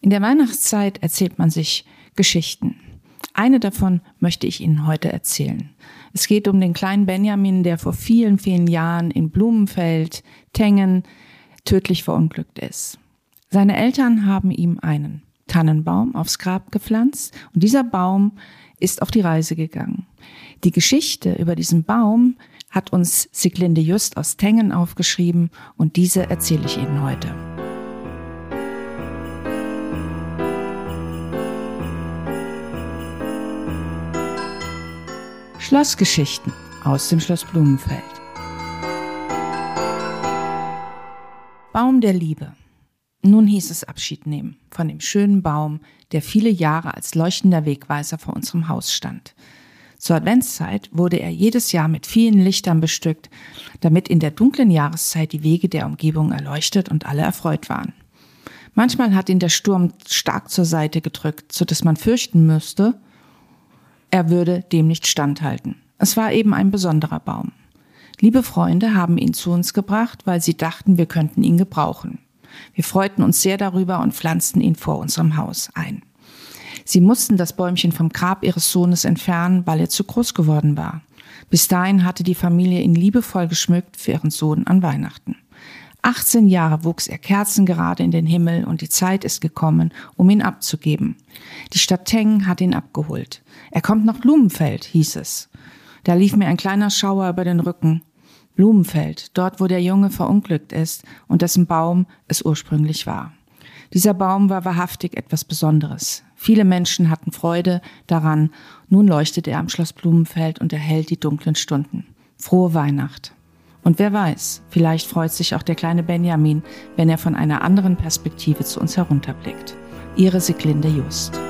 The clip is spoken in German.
In der Weihnachtszeit erzählt man sich Geschichten. Eine davon möchte ich Ihnen heute erzählen. Es geht um den kleinen Benjamin, der vor vielen, vielen Jahren in Blumenfeld, Tengen, tödlich verunglückt ist. Seine Eltern haben ihm einen Tannenbaum aufs Grab gepflanzt und dieser Baum ist auf die Reise gegangen. Die Geschichte über diesen Baum hat uns Siglinde Just aus Tengen aufgeschrieben und diese erzähle ich Ihnen heute. Schlossgeschichten aus dem Schloss Blumenfeld. Baum der Liebe. Nun hieß es Abschied nehmen von dem schönen Baum, der viele Jahre als leuchtender Wegweiser vor unserem Haus stand. Zur Adventszeit wurde er jedes Jahr mit vielen Lichtern bestückt, damit in der dunklen Jahreszeit die Wege der Umgebung erleuchtet und alle erfreut waren. Manchmal hat ihn der Sturm stark zur Seite gedrückt, so dass man fürchten müsste, er würde dem nicht standhalten. Es war eben ein besonderer Baum. Liebe Freunde haben ihn zu uns gebracht, weil sie dachten, wir könnten ihn gebrauchen. Wir freuten uns sehr darüber und pflanzten ihn vor unserem Haus ein. Sie mussten das Bäumchen vom Grab ihres Sohnes entfernen, weil er zu groß geworden war. Bis dahin hatte die Familie ihn liebevoll geschmückt für ihren Sohn an Weihnachten. 18 Jahre wuchs er kerzengerade in den Himmel und die Zeit ist gekommen, um ihn abzugeben. Die Stadt Teng hat ihn abgeholt. Er kommt nach Blumenfeld, hieß es. Da lief mir ein kleiner Schauer über den Rücken. Blumenfeld, dort wo der Junge verunglückt ist und dessen Baum es ursprünglich war. Dieser Baum war wahrhaftig etwas Besonderes. Viele Menschen hatten Freude daran. Nun leuchtet er am Schloss Blumenfeld und erhält die dunklen Stunden. Frohe Weihnacht. Und wer weiß, vielleicht freut sich auch der kleine Benjamin, wenn er von einer anderen Perspektive zu uns herunterblickt. Ihre Siglinde Just.